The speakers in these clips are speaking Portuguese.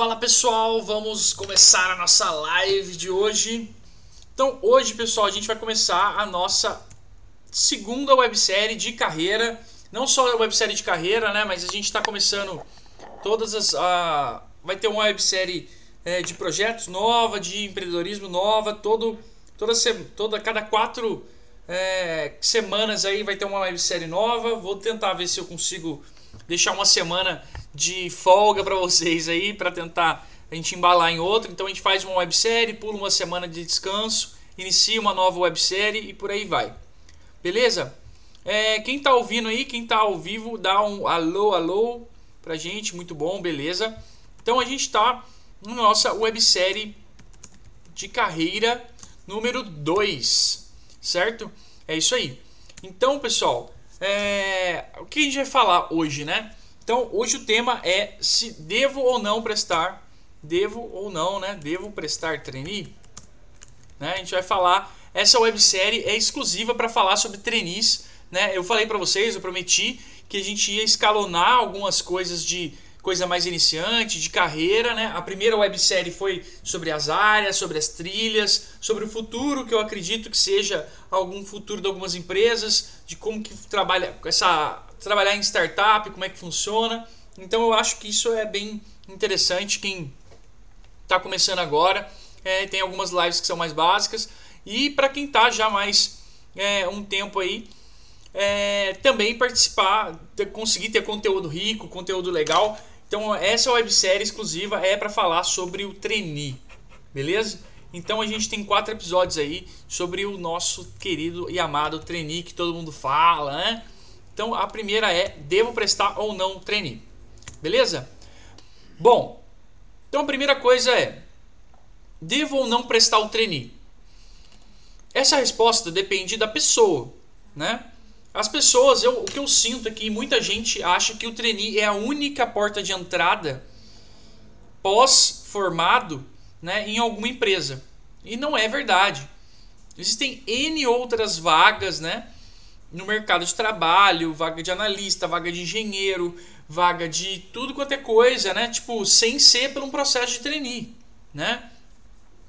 Fala pessoal, vamos começar a nossa live de hoje. Então, hoje, pessoal, a gente vai começar a nossa segunda websérie de carreira. Não só a websérie de carreira, né? Mas a gente está começando todas as. Uh, vai ter uma websérie é, de projetos nova, de empreendedorismo nova, todo, toda, toda cada quatro é, semanas aí vai ter uma websérie nova. Vou tentar ver se eu consigo deixar uma semana de folga para vocês aí, para tentar a gente embalar em outra. Então a gente faz uma websérie, pula uma semana de descanso, inicia uma nova websérie e por aí vai. Beleza? É, quem está ouvindo aí, quem está ao vivo, dá um alô, alô pra gente, muito bom, beleza? Então a gente está na nossa websérie de carreira número 2, certo? É isso aí. Então, pessoal, é... o que a gente vai falar hoje, né? Então, hoje o tema é se devo ou não prestar, devo ou não, né? Devo prestar trainee? Né? A gente vai falar, essa websérie é exclusiva para falar sobre trainees, né? Eu falei para vocês, eu prometi que a gente ia escalonar algumas coisas de coisa mais iniciante, de carreira, né? A primeira websérie foi sobre as áreas, sobre as trilhas, sobre o futuro, que eu acredito que seja algum futuro de algumas empresas, de como que trabalha essa trabalhar em startup, como é que funciona. Então eu acho que isso é bem interessante quem está começando agora. É, tem algumas lives que são mais básicas e para quem está já mais é, um tempo aí é, também participar, ter, conseguir ter conteúdo rico, conteúdo legal. Então essa websérie exclusiva é para falar sobre o trainee, beleza? Então a gente tem quatro episódios aí sobre o nosso querido e amado trainee que todo mundo fala, né? Então a primeira é devo prestar ou não trainee, beleza? Bom, então a primeira coisa é devo ou não prestar o trainee? Essa resposta depende da pessoa, né? As pessoas, eu, o que eu sinto é que muita gente acha que o trainee é a única porta de entrada pós-formado né, em alguma empresa. E não é verdade. Existem N outras vagas né, no mercado de trabalho, vaga de analista, vaga de engenheiro, vaga de tudo quanto é coisa, né? Tipo, sem ser por um processo de trainee, né?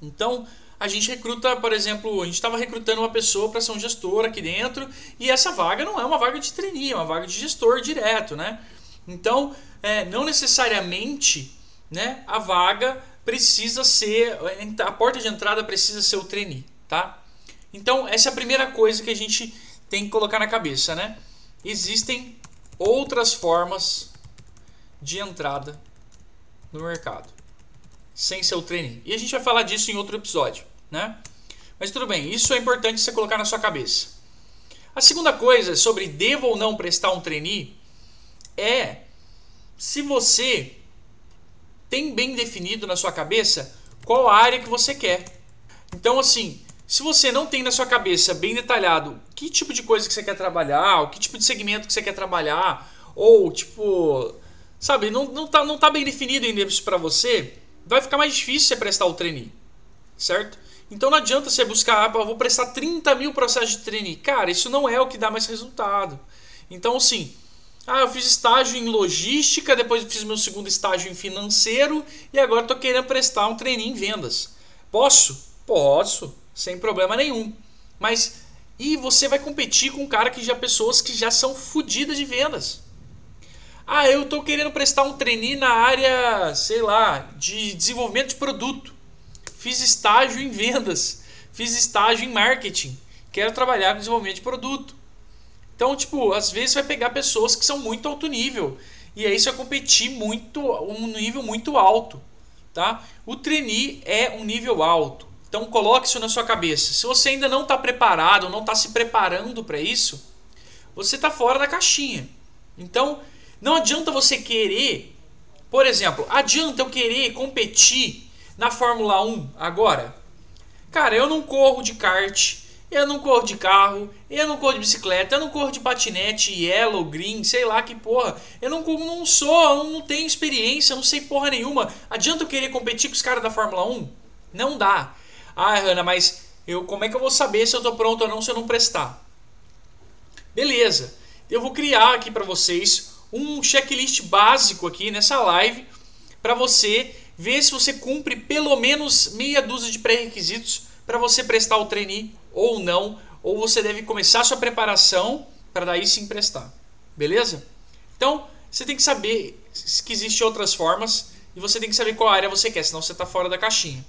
Então, a gente recruta, por exemplo, a gente estava recrutando uma pessoa para ser um gestor aqui dentro e essa vaga não é uma vaga de trainee, é uma vaga de gestor direto, né? Então, é, não necessariamente né, a vaga precisa ser, a porta de entrada precisa ser o trainee, tá? Então, essa é a primeira coisa que a gente tem que colocar na cabeça, né? Existem outras formas de entrada no mercado sem ser o trainee. E a gente vai falar disso em outro episódio né? Mas tudo bem, isso é importante você colocar na sua cabeça. A segunda coisa sobre devo ou não prestar um trainee é se você tem bem definido na sua cabeça qual a área que você quer. Então, assim, se você não tem na sua cabeça bem detalhado que tipo de coisa que você quer trabalhar, o que tipo de segmento que você quer trabalhar, ou tipo, sabe, não, não, tá, não tá bem definido ainda isso para você, vai ficar mais difícil você prestar o trainee, certo? Então não adianta você buscar, ah, vou prestar 30 mil processos de trainee. Cara, isso não é o que dá mais resultado. Então, sim, ah, eu fiz estágio em logística, depois fiz meu segundo estágio em financeiro e agora estou querendo prestar um trainee em vendas. Posso? Posso, sem problema nenhum. Mas e você vai competir com um cara que já pessoas que já são fodidas de vendas. Ah, eu estou querendo prestar um trainee na área, sei lá, de desenvolvimento de produto fiz estágio em vendas, fiz estágio em marketing, quero trabalhar com desenvolvimento de produto. Então, tipo, às vezes vai pegar pessoas que são muito alto nível e aí você vai competir muito um nível muito alto, tá? O trainee é um nível alto. Então coloque isso na sua cabeça. Se você ainda não está preparado, não está se preparando para isso, você está fora da caixinha. Então não adianta você querer, por exemplo, adianta eu querer competir na Fórmula 1 agora? Cara, eu não corro de kart, eu não corro de carro, eu não corro de bicicleta, eu não corro de patinete, yellow, green, sei lá que porra. Eu não, não sou, eu não tenho experiência, não sei porra nenhuma. Adianta eu querer competir com os caras da Fórmula 1? Não dá. Ah, Ana, mas eu, como é que eu vou saber se eu tô pronto ou não se eu não prestar? Beleza. Eu vou criar aqui para vocês um checklist básico aqui nessa live para você vê se você cumpre pelo menos meia dúzia de pré-requisitos para você prestar o trainee ou não, ou você deve começar sua preparação para daí sim prestar. Beleza? Então, você tem que saber que existem outras formas e você tem que saber qual área você quer, senão você está fora da caixinha.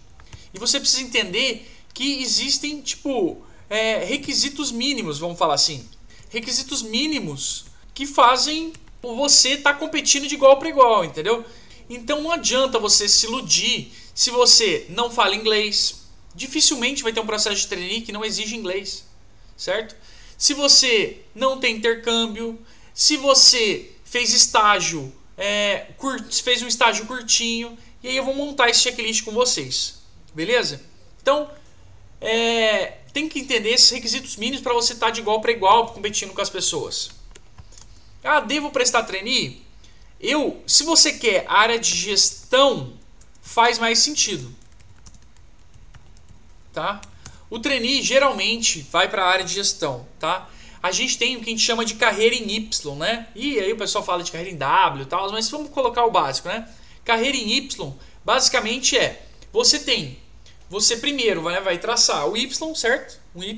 E você precisa entender que existem, tipo, é, requisitos mínimos, vamos falar assim. Requisitos mínimos que fazem você estar tá competindo de igual para igual, entendeu? Então não adianta você se iludir se você não fala inglês. Dificilmente vai ter um processo de trainee que não exige inglês, certo? Se você não tem intercâmbio, se você fez estágio, é, fez um estágio curtinho, e aí eu vou montar esse checklist com vocês, beleza? Então, é, tem que entender esses requisitos mínimos para você estar tá de igual para igual competindo com as pessoas. Ah, devo prestar trainee? Eu, se você quer área de gestão, faz mais sentido. Tá? O trainee geralmente vai para a área de gestão, tá? A gente tem o que a gente chama de carreira em Y, né? E aí o pessoal fala de carreira em W e tal, mas vamos colocar o básico, né? Carreira em Y, basicamente é, você tem, você primeiro vai, vai traçar o Y, certo? Um Y,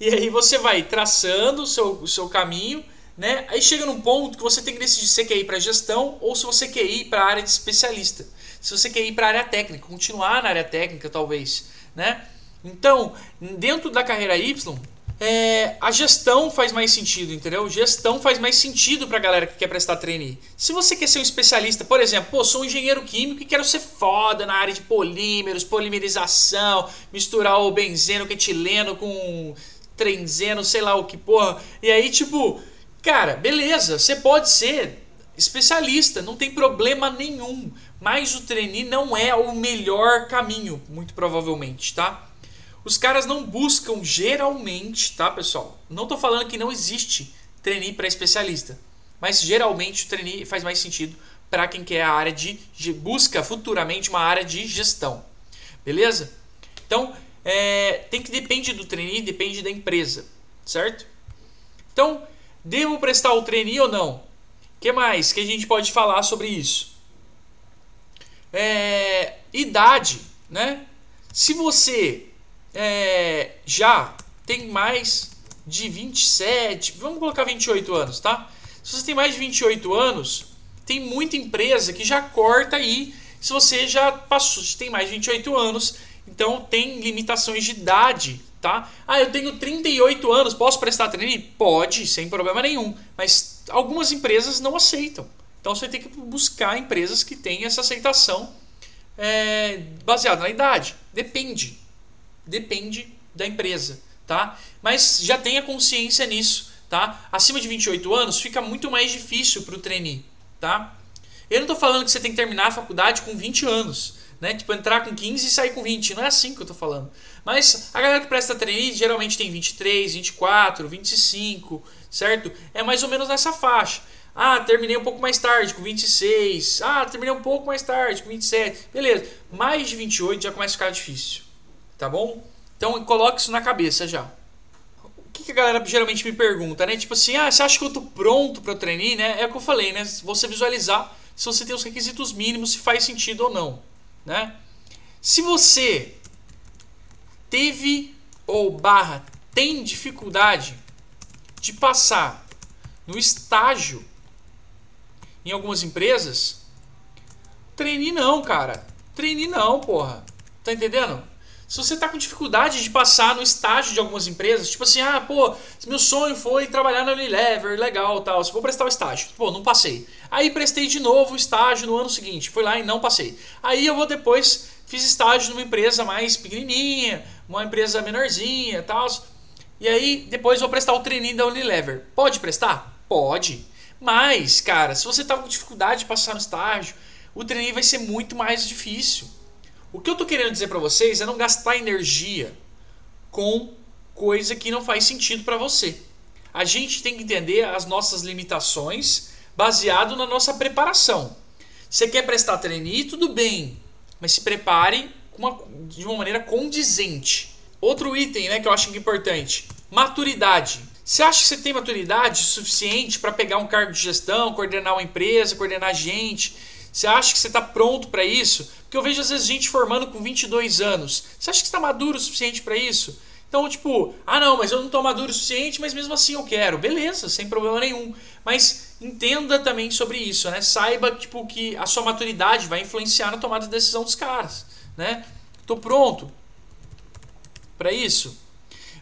e aí você vai traçando o seu, o seu caminho né? Aí chega num ponto que você tem que decidir se você quer ir para gestão ou se você quer ir para a área de especialista. Se você quer ir para a área técnica, continuar na área técnica talvez, né? Então, dentro da carreira Y, é, a gestão faz mais sentido, entendeu? Gestão faz mais sentido para a galera que quer prestar trainee. Se você quer ser um especialista, por exemplo, pô, sou um engenheiro químico e quero ser foda na área de polímeros, polimerização, misturar o benzeno com etileno com trenzeno, sei lá o que, porra. E aí, tipo, Cara, beleza, você pode ser especialista, não tem problema nenhum. Mas o trainee não é o melhor caminho, muito provavelmente, tá? Os caras não buscam geralmente, tá, pessoal? Não tô falando que não existe trainee para especialista, mas geralmente o trainee faz mais sentido para quem quer a área de, de, busca futuramente uma área de gestão. Beleza? Então, é, tem que depende do trainee, depende da empresa, certo? Então, Devo prestar o trainee ou não? Que mais que a gente pode falar sobre isso? É, idade, né? Se você é, já tem mais de 27, vamos colocar 28 anos, tá? Se você tem mais de 28 anos, tem muita empresa que já corta aí se você já passou, tem mais de 28 anos, então tem limitações de idade tá? Ah, eu tenho 38 anos, posso prestar trainee? Pode, sem problema nenhum. Mas algumas empresas não aceitam. Então você tem que buscar empresas que têm essa aceitação é, baseada na idade. Depende. Depende da empresa, tá? Mas já tenha consciência nisso, tá? Acima de 28 anos fica muito mais difícil para o trainee, tá? Eu não estou falando que você tem que terminar a faculdade com 20 anos né? Tipo, entrar com 15 e sair com 20. Não é assim que eu tô falando. Mas a galera que presta trainee geralmente tem 23, 24, 25, certo? É mais ou menos nessa faixa. Ah, terminei um pouco mais tarde, com 26. Ah, terminei um pouco mais tarde, com 27. Beleza. Mais de 28 já começa a ficar difícil. Tá bom? Então coloque isso na cabeça já. O que, que a galera geralmente me pergunta, né? Tipo assim, ah, você acha que eu tô pronto para o trainee, né? É o que eu falei, né? Você visualizar se você tem os requisitos mínimos, se faz sentido ou não. Né? Se você teve ou barra tem dificuldade de passar no estágio em algumas empresas, treine não, cara. Treine não, porra. Tá entendendo? Se você tá com dificuldade de passar no estágio de algumas empresas, tipo assim, ah, pô, meu sonho foi trabalhar na Unilever, legal, tal, se vou prestar o estágio, pô, não passei. Aí prestei de novo o estágio no ano seguinte, fui lá e não passei. Aí eu vou depois fiz estágio numa empresa mais pequenininha, uma empresa menorzinha, tal. E aí depois vou prestar o treininho da Unilever. Pode prestar? Pode. Mas, cara, se você tá com dificuldade de passar no estágio, o treininho vai ser muito mais difícil. O que eu estou querendo dizer para vocês é não gastar energia com coisa que não faz sentido para você. A gente tem que entender as nossas limitações baseado na nossa preparação. Você quer prestar trainee, tudo bem, mas se prepare uma, de uma maneira condizente. Outro item né, que eu acho importante: maturidade. Você acha que você tem maturidade suficiente para pegar um cargo de gestão, coordenar uma empresa, coordenar gente? Você acha que você está pronto para isso? Porque eu vejo às vezes gente formando com 22 anos. Você acha que está maduro o suficiente para isso? Então, tipo, ah não, mas eu não estou maduro o suficiente, mas mesmo assim eu quero. Beleza, sem problema nenhum. Mas entenda também sobre isso, né? Saiba tipo, que a sua maturidade vai influenciar na tomada de decisão dos caras, né? Tô pronto para isso.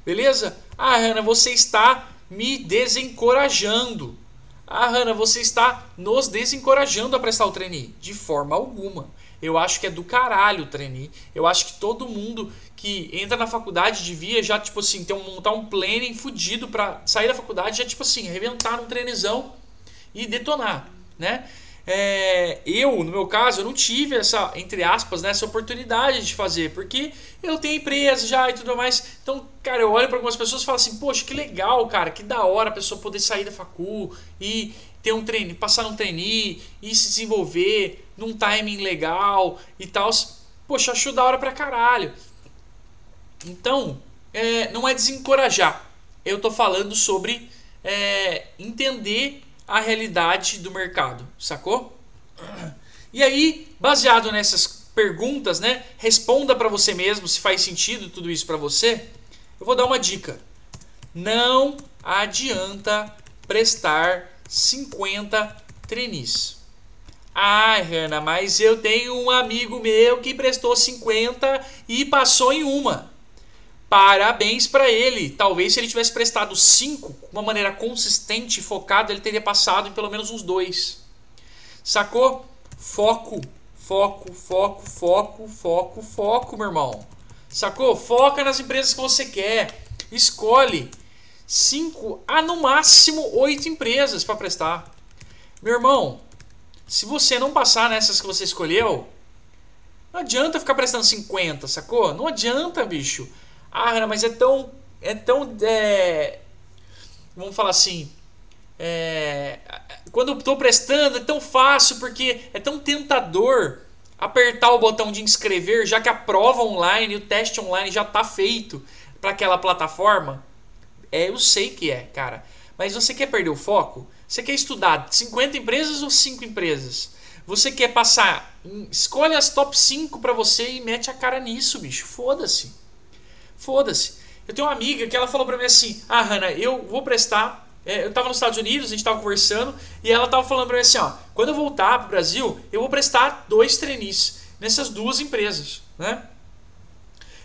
Beleza? Ah, Hanna, você está me desencorajando. Ah, Hanna, você está nos desencorajando a prestar o trainee. De forma alguma. Eu acho que é do caralho o trainee. Eu acho que todo mundo que entra na faculdade devia já, tipo assim, ter um, montar um planning fudido para sair da faculdade já, tipo assim, arrebentar num treinezão e detonar, né? É, eu, no meu caso, eu não tive essa, entre aspas, né, essa oportunidade de fazer, porque eu tenho empresa já e tudo mais. Então, cara, eu olho para algumas pessoas e falo assim, poxa, que legal, cara, que da hora a pessoa poder sair da facul e ter um treino, passar num trainee e se desenvolver num timing legal e tal. Poxa, acho da hora pra caralho. Então, é, não é desencorajar. Eu tô falando sobre é, entender a realidade do mercado, sacou? E aí, baseado nessas perguntas, né, responda para você mesmo se faz sentido tudo isso para você. Eu vou dar uma dica. Não adianta prestar 50 trainees. Ah, Hanna, mas eu tenho um amigo meu que prestou 50 e passou em uma. Parabéns para ele. Talvez se ele tivesse prestado 5 de uma maneira consistente e focada, ele teria passado em pelo menos uns dois. Sacou? Foco, foco, foco, foco, foco, foco, meu irmão. Sacou? Foca nas empresas que você quer. Escolhe 5 a no máximo 8 empresas para prestar. Meu irmão, se você não passar nessas que você escolheu, não adianta ficar prestando 50, sacou? Não adianta, bicho. Ah, mas é tão. É tão. É, vamos falar assim. É, quando eu estou prestando, é tão fácil porque é tão tentador apertar o botão de inscrever, já que a prova online, o teste online já está feito para aquela plataforma. É, eu sei que é, cara. Mas você quer perder o foco? Você quer estudar 50 empresas ou 5 empresas? Você quer passar. Escolhe as top 5 para você e mete a cara nisso, bicho. Foda-se. Foda-se. Eu tenho uma amiga que ela falou pra mim assim: Ah, Hanna, eu vou prestar. É, eu tava nos Estados Unidos, a gente tava conversando, e ela tava falando pra mim assim: Ó, quando eu voltar pro Brasil, eu vou prestar dois trainees nessas duas empresas, né?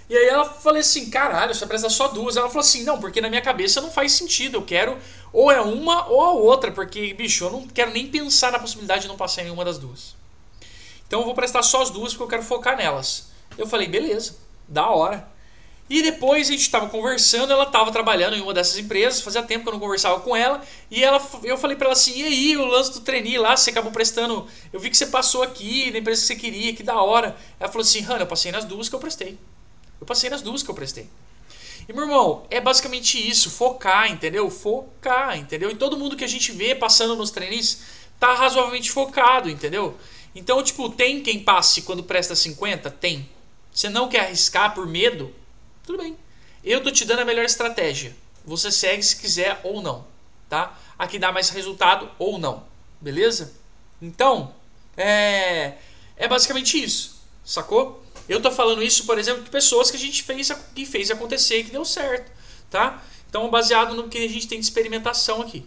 E aí ela falou assim, caralho, você vai prestar só duas. Ela falou assim, não, porque na minha cabeça não faz sentido. Eu quero ou é uma ou a outra, porque, bicho, eu não quero nem pensar na possibilidade de não passar em nenhuma das duas. Então eu vou prestar só as duas porque eu quero focar nelas. Eu falei, beleza, da hora. E depois a gente estava conversando, ela estava trabalhando em uma dessas empresas, fazia tempo que eu não conversava com ela, e ela, eu falei para ela assim: e aí, o lance do trainee lá, você acabou prestando. Eu vi que você passou aqui na empresa que você queria, que da hora. Ela falou assim: Hannah, eu passei nas duas que eu prestei. Eu passei nas duas que eu prestei. E meu irmão, é basicamente isso: focar, entendeu? Focar, entendeu? E todo mundo que a gente vê passando nos trainees tá razoavelmente focado, entendeu? Então, tipo, tem quem passe quando presta 50? Tem. Você não quer arriscar por medo? Tudo bem. Eu tô te dando a melhor estratégia. Você segue se quiser ou não, tá? Aqui dá mais resultado ou não, beleza? Então, é, é basicamente isso, sacou? Eu tô falando isso, por exemplo, de pessoas que a gente fez, que fez acontecer e que deu certo, tá? Então, baseado no que a gente tem de experimentação aqui.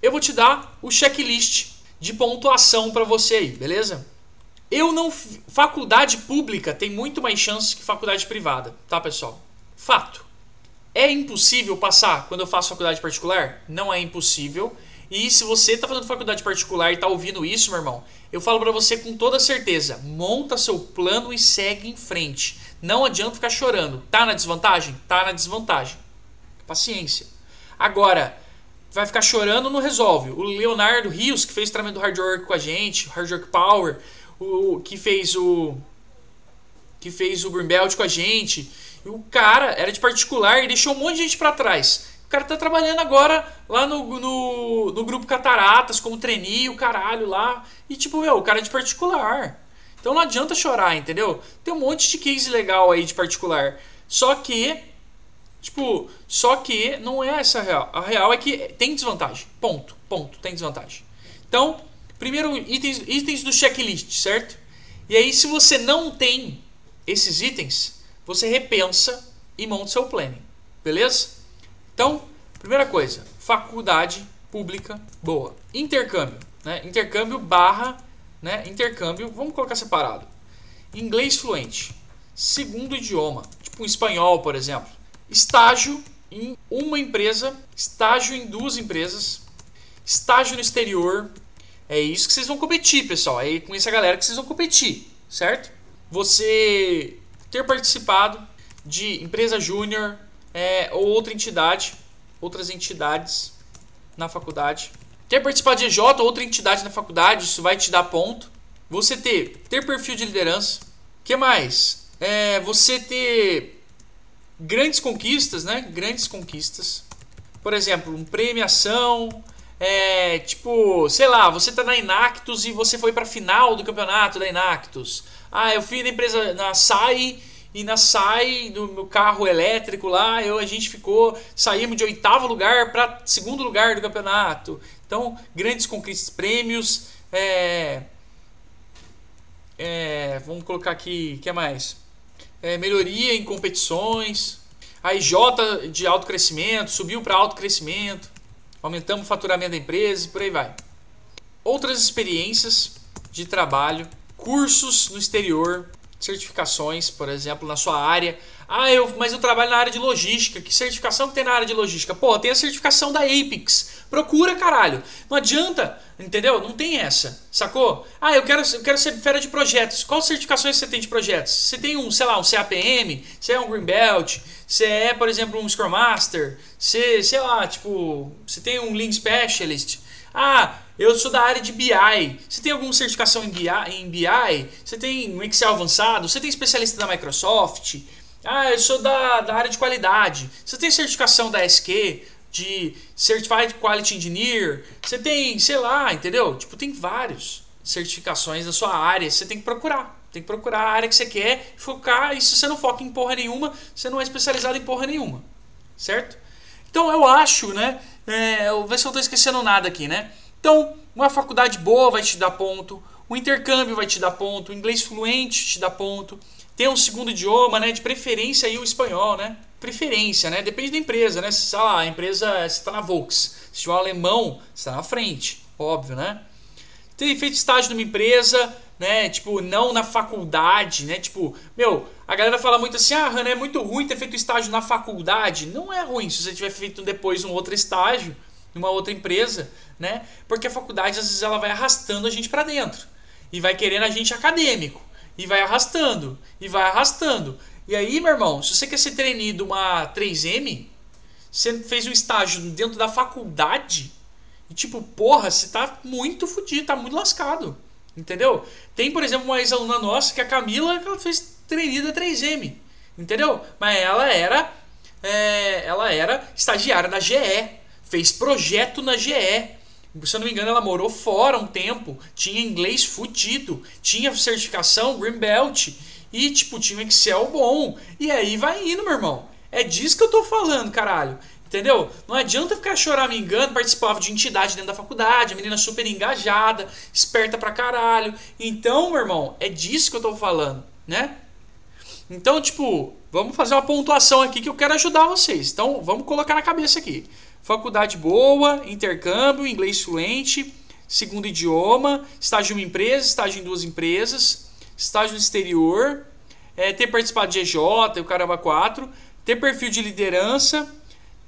Eu vou te dar o checklist de pontuação para você aí, beleza? Eu não. Faculdade pública tem muito mais chances que faculdade privada, tá, pessoal? Fato. É impossível passar quando eu faço faculdade particular? Não é impossível. E se você está fazendo faculdade particular e está ouvindo isso, meu irmão, eu falo para você com toda certeza: monta seu plano e segue em frente. Não adianta ficar chorando. Tá na desvantagem? Tá na desvantagem. Paciência. Agora, vai ficar chorando, não resolve. O Leonardo Rios, que fez o treinamento Hard Work com a gente, Hard Work Power, o que fez o que fez o Greenbelt com a gente, o cara era de particular e deixou um monte de gente para trás. O cara tá trabalhando agora lá no, no, no grupo Cataratas, como trainee, o caralho lá. E tipo, meu, o cara é de particular. Então não adianta chorar, entendeu? Tem um monte de case legal aí de particular. Só que, tipo, só que não é essa a real. A real é que tem desvantagem. Ponto. Ponto. Tem desvantagem. Então, Primeiro, itens, itens do checklist, certo? E aí, se você não tem esses itens, você repensa e monta seu planning. Beleza? Então, primeira coisa, faculdade pública boa. Intercâmbio, né? Intercâmbio barra, né? Intercâmbio, vamos colocar separado. Inglês fluente. Segundo idioma, tipo um espanhol, por exemplo. Estágio em uma empresa, estágio em duas empresas, estágio no exterior. É isso que vocês vão competir, pessoal. É com essa galera que vocês vão competir, certo? Você ter participado de empresa júnior é, ou outra entidade, outras entidades na faculdade. Ter participado de EJ ou outra entidade na faculdade, isso vai te dar ponto. Você ter, ter perfil de liderança. que mais? É, você ter grandes conquistas, né? Grandes conquistas. Por exemplo, uma premiação, é, tipo, sei lá, você tá na Inactus e você foi pra final do campeonato da Inactus. Ah, eu fui na empresa, na SAI, e na SAI, do meu carro elétrico lá, eu, a gente ficou, saímos de oitavo lugar para segundo lugar do campeonato. Então, grandes conquistas, prêmios, é, é, vamos colocar aqui, o que mais? É, melhoria em competições, a IJ de alto crescimento, subiu para alto crescimento, aumentamos o faturamento da empresa e por aí vai. Outras experiências de trabalho, cursos no exterior, certificações, por exemplo, na sua área. Ah, eu, mas eu trabalho na área de logística. Que certificação que tem na área de logística? Pô, tem a certificação da Apex. Procura, caralho. Não adianta, entendeu? Não tem essa, sacou? Ah, eu quero, eu quero ser fera de projetos. Quais certificações você tem de projetos? Você tem um, sei lá, um CAPM, você é um Green Belt, você é, por exemplo, um Scrum Master, você, sei lá, tipo, você tem um Lean Specialist. Ah, eu sou da área de BI. Você tem alguma certificação em BI? Em BI? Você tem um Excel avançado? Você tem especialista da Microsoft? Ah, eu sou da, da área de qualidade. Você tem certificação da SQ? De Certified Quality Engineer? Você tem, sei lá, entendeu? Tipo, tem vários certificações da sua área. Você tem que procurar. Tem que procurar a área que você quer, focar. E se você não foca em porra nenhuma, você não é especializado em porra nenhuma. Certo? Então eu acho, né? É, ver se eu estou esquecendo nada aqui, né? Então, uma faculdade boa vai te dar ponto, o intercâmbio vai te dar ponto, o inglês fluente te dá ponto, ter um segundo idioma, né, de preferência aí o espanhol, né? Preferência, né? Depende da empresa, né? Se, sei lá, a empresa, está na Volks, se tiver um alemão, está na frente, óbvio, né? Ter feito estágio numa empresa, né? Tipo, não na faculdade, né? Tipo, meu, a galera fala muito assim, ah, Hannah, é muito ruim ter feito estágio na faculdade. Não é ruim se você tiver feito depois um outro estágio, numa outra empresa, né? Porque a faculdade às vezes ela vai arrastando a gente para dentro e vai querendo a gente acadêmico e vai arrastando e vai arrastando. E aí, meu irmão, se você quer ser treinado uma 3M, você fez um estágio dentro da faculdade e tipo, porra, você tá muito fodido, tá muito lascado. Entendeu? Tem, por exemplo, uma ex-aluna nossa, que é a Camila, que ela fez treinada 3M. Entendeu? Mas ela era é, ela era estagiária da GE fez projeto na GE. Se eu não me engano, ela morou fora um tempo, tinha inglês fudido, tinha certificação Greenbelt e, tipo, tinha um Excel bom. E aí vai indo, meu irmão. É disso que eu tô falando, caralho. Entendeu? Não adianta ficar choramingando, participava de entidade dentro da faculdade, a menina super engajada, esperta pra caralho. Então, meu irmão, é disso que eu tô falando, né? Então, tipo, vamos fazer uma pontuação aqui que eu quero ajudar vocês. Então, vamos colocar na cabeça aqui. Faculdade boa, intercâmbio, inglês fluente, segundo idioma, estágio em uma empresa, estágio em duas empresas, estágio no exterior, é, ter participado de EJ, o Caramba 4, ter perfil de liderança,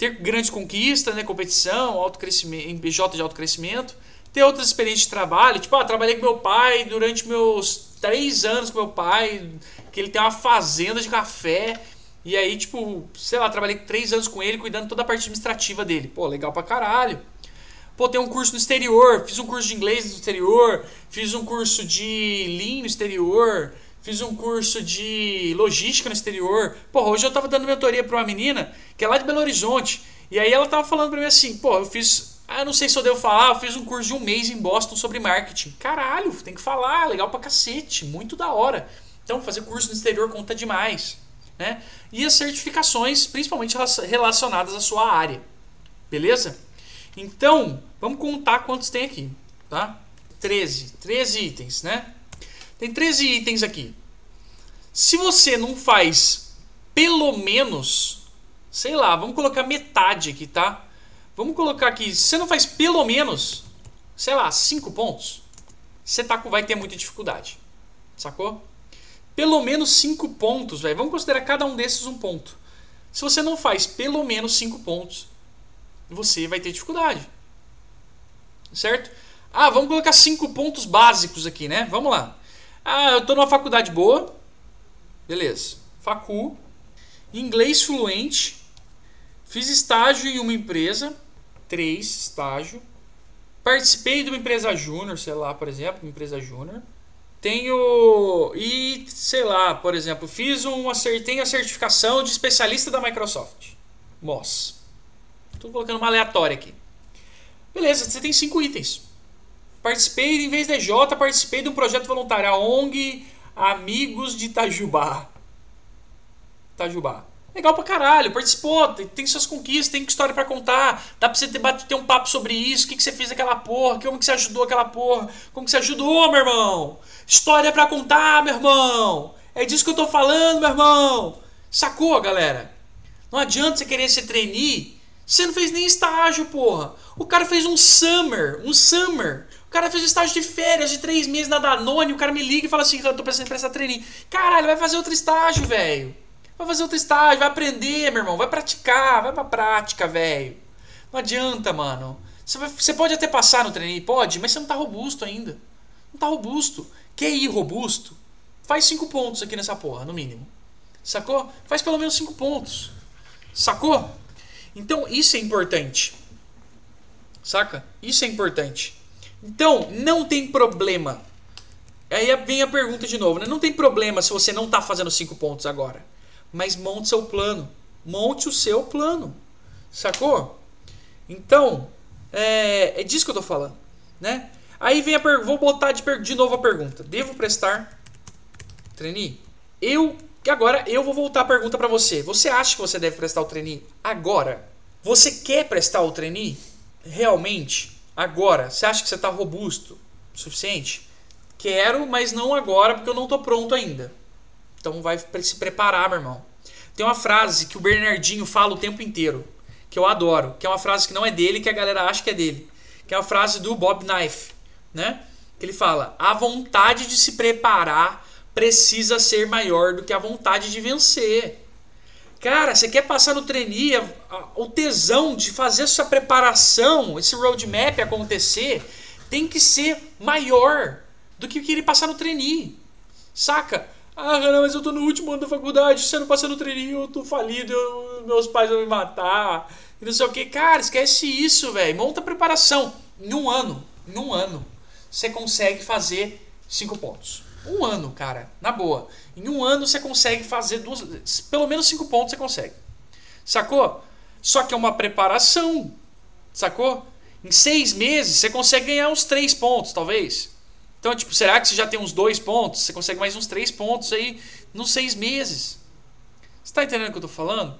ter grandes conquistas, né, competição, em BJ de alto crescimento, ter outras experiências de trabalho, tipo, ah, trabalhei com meu pai durante meus três anos com meu pai, que ele tem uma fazenda de café, e aí, tipo, sei lá, trabalhei três anos com ele cuidando toda a parte administrativa dele. Pô, legal pra caralho. Pô, tem um curso no exterior, fiz um curso de inglês no exterior, fiz um curso de Lean no exterior, fiz um curso de logística no exterior. Pô, hoje eu tava dando mentoria pra uma menina que é lá de Belo Horizonte. E aí ela tava falando pra mim assim, pô, eu fiz. Ah, não sei se eu devo falar, eu fiz um curso de um mês em Boston sobre marketing. Caralho, tem que falar, legal pra cacete, muito da hora. Então, fazer curso no exterior conta demais né? E as certificações, principalmente relacionadas à sua área. Beleza? Então, vamos contar quantos tem aqui, tá? 13. 13 itens, né? Tem 13 itens aqui. Se você não faz pelo menos, sei lá, vamos colocar metade aqui, tá? Vamos colocar aqui, se você não faz pelo menos, sei lá, 5 pontos, você tá, vai ter muita dificuldade. Sacou? Pelo menos 5 pontos, velho. Vamos considerar cada um desses um ponto. Se você não faz pelo menos 5 pontos, você vai ter dificuldade. Certo? Ah, vamos colocar 5 pontos básicos aqui, né? Vamos lá. Ah, eu tô numa faculdade boa. Beleza. Facu. Inglês fluente. Fiz estágio em uma empresa. Três estágio. Participei de uma empresa júnior, sei lá, por exemplo, uma empresa júnior. Tenho. E, sei lá, por exemplo, fiz uma. Tenho a certificação de especialista da Microsoft. MOS. Estou colocando uma aleatória aqui. Beleza, você tem cinco itens. Participei, em vez de J, participei de um projeto voluntário. A ONG Amigos de Itajubá. Itajubá. Legal pra caralho, participou, tem suas conquistas, tem história para contar, dá pra você ter, ter um papo sobre isso, o que, que você fez aquela porra, como que você ajudou aquela porra, como que você ajudou, meu irmão. História para contar, meu irmão. É disso que eu tô falando, meu irmão. Sacou, galera? Não adianta você querer ser trainee, você não fez nem estágio, porra. O cara fez um summer, um summer. Cara fez estágio de férias de três meses na Danone, o cara me liga e fala assim, eu tô pensando em prestar trainee. Caralho, vai fazer outro estágio, velho. Vai fazer outro estágio, vai aprender, meu irmão. Vai praticar, vai pra prática, velho. Não adianta, mano. Você, vai, você pode até passar no treininho, pode, mas você não tá robusto ainda. Não tá robusto. Quer ir robusto? Faz cinco pontos aqui nessa porra, no mínimo. Sacou? Faz pelo menos cinco pontos. Sacou? Então, isso é importante. Saca? Isso é importante. Então, não tem problema. Aí vem a pergunta de novo, né? Não tem problema se você não tá fazendo cinco pontos agora mas monte seu plano. Monte o seu plano. Sacou? Então, é, é disso que eu tô falando, né? Aí vem a pergunta, vou botar de, de novo a pergunta. Devo prestar trainee? Eu, agora eu vou voltar a pergunta para você. Você acha que você deve prestar o trainee agora? Você quer prestar o trainee realmente agora? Você acha que você está robusto o suficiente? Quero, mas não agora porque eu não tô pronto ainda. Então vai se preparar, meu irmão. Tem uma frase que o Bernardinho fala o tempo inteiro, que eu adoro, que é uma frase que não é dele, que a galera acha que é dele, que é a frase do Bob Knife, né? Que ele fala: "A vontade de se preparar precisa ser maior do que a vontade de vencer". Cara, você quer passar no trainee, o tesão de fazer essa preparação, esse roadmap acontecer, tem que ser maior do que querer passar no trainee. Saca? Ah, cara, mas eu tô no último ano da faculdade, se eu não passar no treininho, eu tô falido, eu, meus pais vão me matar. E não sei o que. Cara, esquece isso, velho. Monta a preparação. Um ano, em um ano, você consegue fazer cinco pontos. Um ano, cara, na boa. Em um ano você consegue fazer duas. Pelo menos cinco pontos você consegue. Sacou? Só que é uma preparação. Sacou? Em seis meses você consegue ganhar uns três pontos, talvez. Então, tipo, será que você já tem uns dois pontos? Você consegue mais uns três pontos aí nos seis meses. Você está entendendo o que eu estou falando?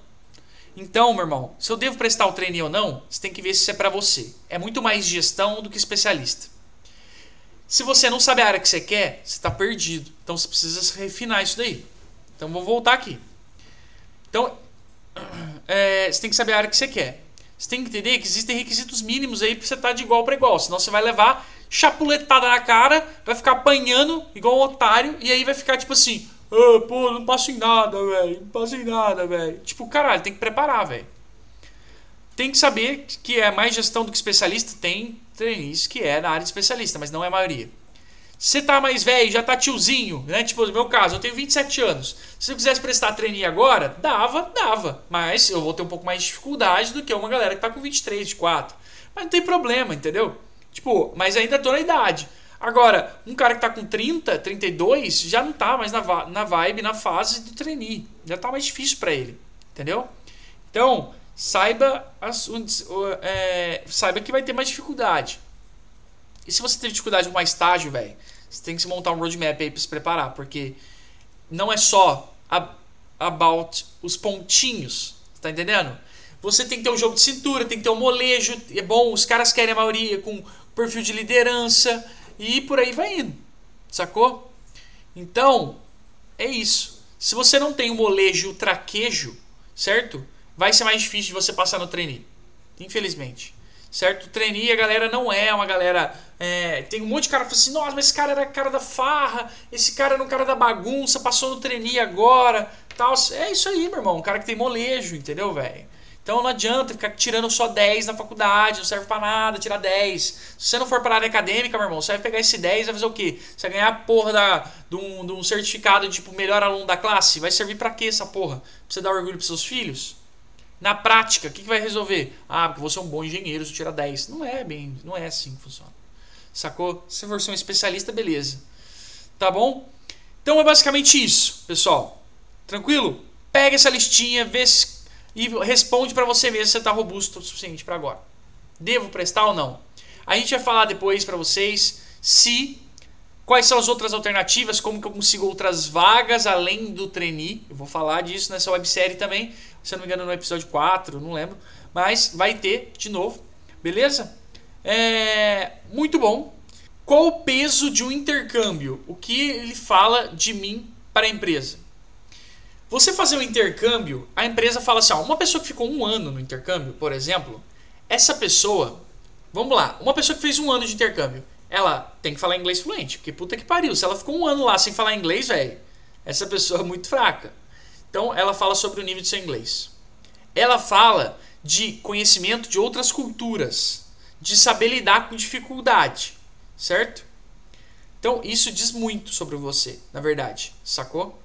Então, meu irmão, se eu devo prestar o treino ou não, você tem que ver se isso é para você. É muito mais gestão do que especialista. Se você não sabe a área que você quer, você está perdido. Então você precisa refinar isso daí. Então vou voltar aqui. Então, é, você tem que saber a área que você quer. Você tem que entender que existem requisitos mínimos aí para você estar tá de igual para igual. Senão você vai levar chapuletada na cara, vai ficar apanhando igual um otário, e aí vai ficar tipo assim, ah, pô, não passo em nada, velho, não passo em nada, velho. Tipo, caralho, tem que preparar, velho. Tem que saber que é mais gestão do que especialista, tem trainees que é na área de especialista, mas não é a maioria. Você tá mais velho, já tá tiozinho, né? Tipo, no meu caso, eu tenho 27 anos. Se eu quisesse prestar trainee agora, dava, dava. Mas eu vou ter um pouco mais de dificuldade do que uma galera que tá com 23, 24. Mas não tem problema, entendeu? Tipo, mas ainda tô na idade. Agora, um cara que tá com 30, 32, já não tá mais na, na vibe, na fase do trainee. Já tá mais difícil para ele. Entendeu? Então, saiba, as, é, saiba que vai ter mais dificuldade. E se você teve dificuldade com mais estágio, velho, você tem que montar um roadmap aí pra se preparar, porque não é só about os pontinhos, tá entendendo? Você tem que ter um jogo de cintura, tem que ter um molejo, é bom, os caras querem a maioria com perfil de liderança e por aí vai indo. Sacou? Então, é isso. Se você não tem o molejo e o traquejo, certo? Vai ser mais difícil de você passar no trainee. Infelizmente. Certo? O trainee, a galera não é uma galera. É, tem um monte de cara que fala assim: nossa, mas esse cara era cara da farra, esse cara era um cara da bagunça, passou no trainee agora. Tal. É isso aí, meu irmão. Um cara que tem molejo, entendeu, velho? Então não adianta ficar tirando só 10 na faculdade, não serve para nada tirar 10. Se você não for para área acadêmica, meu irmão, você vai pegar esse 10 e vai fazer o quê? Você vai ganhar a porra da, de, um, de um certificado de tipo melhor aluno da classe? Vai servir para quê essa porra? Pra você dar orgulho pros seus filhos? Na prática, o que, que vai resolver? Ah, porque você é um bom engenheiro, você tira 10. Não é bem, não é assim que funciona. Sacou? Se for ser um especialista, beleza. Tá bom? Então é basicamente isso, pessoal. Tranquilo? Pega essa listinha, vê se e responde para você mesmo se você está robusto o suficiente para agora. Devo prestar ou não? A gente vai falar depois para vocês se quais são as outras alternativas, como que eu consigo outras vagas além do trainee. Eu vou falar disso nessa websérie também, se eu não me engano no episódio 4, não lembro, mas vai ter de novo. Beleza? É muito bom. Qual o peso de um intercâmbio? O que ele fala de mim para a empresa? Você fazer um intercâmbio, a empresa fala assim: ó, uma pessoa que ficou um ano no intercâmbio, por exemplo, essa pessoa, vamos lá, uma pessoa que fez um ano de intercâmbio, ela tem que falar inglês fluente, porque puta que pariu, se ela ficou um ano lá sem falar inglês, velho, essa pessoa é muito fraca. Então ela fala sobre o nível de seu inglês. Ela fala de conhecimento de outras culturas, de saber lidar com dificuldade, certo? Então isso diz muito sobre você, na verdade, sacou?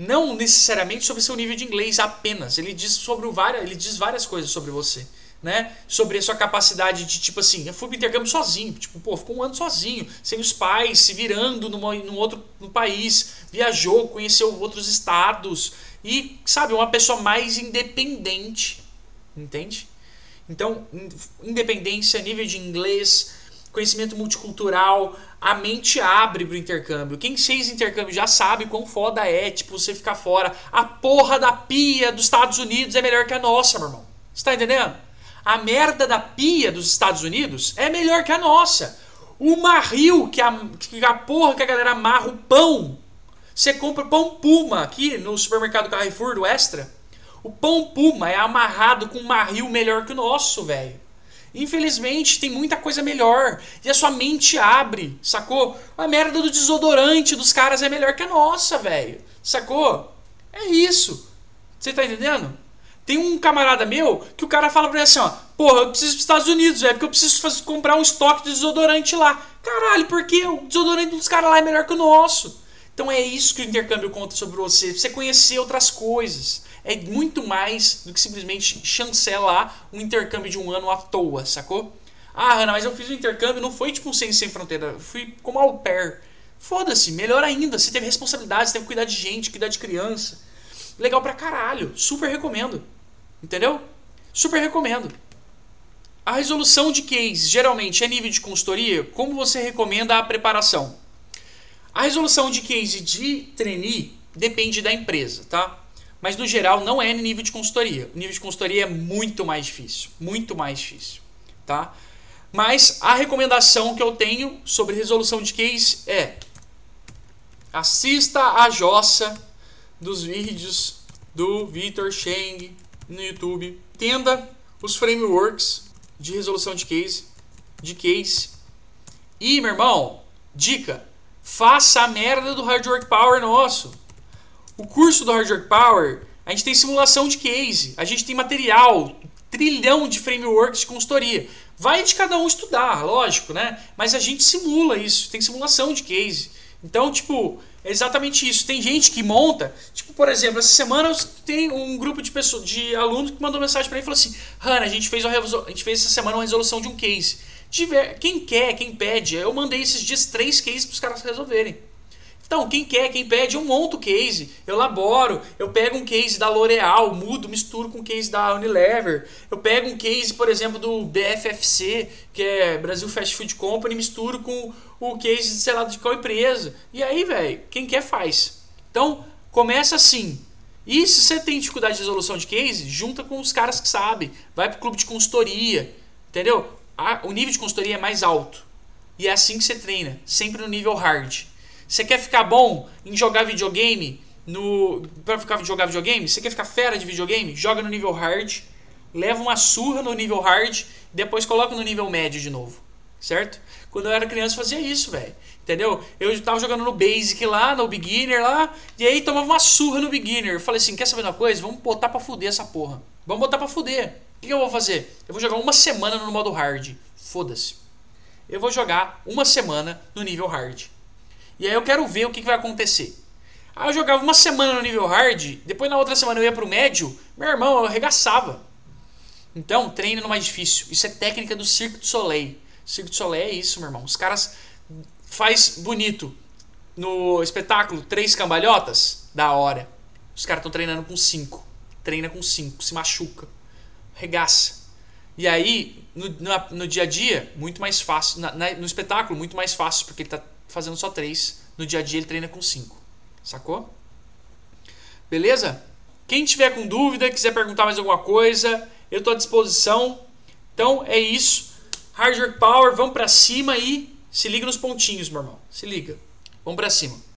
não necessariamente sobre seu nível de inglês apenas. Ele diz sobre várias, ele diz várias coisas sobre você, né? Sobre a sua capacidade de tipo assim, eu fui pro intercâmbio sozinho, tipo, pô, ficou um ano sozinho, sem os pais, se virando numa, num outro no país, viajou, conheceu outros estados e, sabe, uma pessoa mais independente, entende? Então, independência, nível de inglês, conhecimento multicultural, a mente abre pro intercâmbio. Quem fez intercâmbio já sabe quão foda é, tipo, você ficar fora. A porra da pia dos Estados Unidos é melhor que a nossa, meu irmão. Você tá entendendo? A merda da pia dos Estados Unidos é melhor que a nossa. O marril que a, que a porra que a galera amarra o pão. Você compra pão Puma aqui no supermercado Carrefour do Extra. O pão Puma é amarrado com um marril melhor que o nosso, velho. Infelizmente, tem muita coisa melhor. E a sua mente abre, sacou? A merda do desodorante dos caras é melhor que a nossa, velho. Sacou? É isso. Você tá entendendo? Tem um camarada meu que o cara fala pra ele assim, ó, porra, eu preciso dos Estados Unidos, velho, porque eu preciso fazer, comprar um estoque de desodorante lá. Caralho, porque o desodorante dos caras lá é melhor que o nosso. Então é isso que o intercâmbio conta sobre você. Você conhecer outras coisas é muito mais do que simplesmente chancelar um intercâmbio de um ano à toa, sacou? Ah, Ana, mas eu fiz um intercâmbio, não foi tipo um Sem Sem Fronteira, fui como au pair. Foda-se, melhor ainda, você teve responsabilidade, você teve que cuidar de gente, cuidar de criança. Legal pra caralho, super recomendo. Entendeu? Super recomendo. A resolução de case geralmente é nível de consultoria. Como você recomenda a preparação? A resolução de case de trainee depende da empresa, tá? Mas no geral não é nível de consultoria. O nível de consultoria é muito mais difícil, muito mais difícil, tá? Mas a recomendação que eu tenho sobre resolução de case é assista a jossa dos vídeos do Vitor Cheng no YouTube. Entenda os frameworks de resolução de case, de case. E, meu irmão, dica, faça a merda do Hard Work Power nosso. O curso do Hard Work Power, a gente tem simulação de case, a gente tem material, trilhão de frameworks de consultoria. Vai de cada um estudar, lógico, né? Mas a gente simula isso, tem simulação de case. Então, tipo, é exatamente isso. Tem gente que monta, tipo, por exemplo, essa semana tem um grupo de pessoas, de alunos que mandou mensagem para mim e falou assim: "Hanna, a gente fez uma a gente fez essa semana uma resolução de um case. Tiver, quem quer, quem pede, eu mandei esses dias três cases para os caras resolverem. Então, quem quer, quem pede, eu monto o case, eu elaboro, eu pego um case da L'Oreal, mudo, misturo com o case da Unilever, eu pego um case, por exemplo, do BFFC, que é Brasil Fast Food Company, misturo com o case, sei lá, de qual empresa. E aí, velho, quem quer faz. Então, começa assim. E se você tem dificuldade de resolução de case, junta com os caras que sabem. Vai pro clube de consultoria, entendeu? O nível de consultoria é mais alto. E é assim que você treina, sempre no nível hard. Você quer ficar bom em jogar videogame? No, pra ficar, jogar videogame? Você quer ficar fera de videogame? Joga no nível hard, leva uma surra no nível hard, depois coloca no nível médio de novo. Certo? Quando eu era criança eu fazia isso, velho. Entendeu? Eu tava jogando no Basic lá, no Beginner lá, e aí tomava uma surra no Beginner. Eu falei assim: quer saber uma coisa? Vamos botar pra fuder essa porra. Vamos botar pra fuder. O que eu vou fazer? Eu vou jogar uma semana no modo hard. Foda-se. Eu vou jogar uma semana no nível hard. E aí eu quero ver o que, vai acontecer. Aí eu jogava uma semana no nível hard, depois na outra semana eu ia pro médio, meu irmão, eu arregaçava. Então, treine no mais difícil. Isso é técnica do Cirque du Soleil. Cirque du Soleil é isso, meu irmão. Os caras faz bonito no espetáculo três cambalhotas, da hora. Os caras estão treinando com cinco. Treina com cinco, se machuca, regaça. E aí, no, no, no dia a dia, muito mais fácil. Na, na, no espetáculo, muito mais fácil, porque ele está fazendo só três. No dia a dia, ele treina com cinco. Sacou? Beleza? Quem tiver com dúvida, quiser perguntar mais alguma coisa, eu estou à disposição. Então é isso. Hard Work Power, vamos para cima e se liga nos pontinhos, meu irmão. Se liga. Vamos para cima.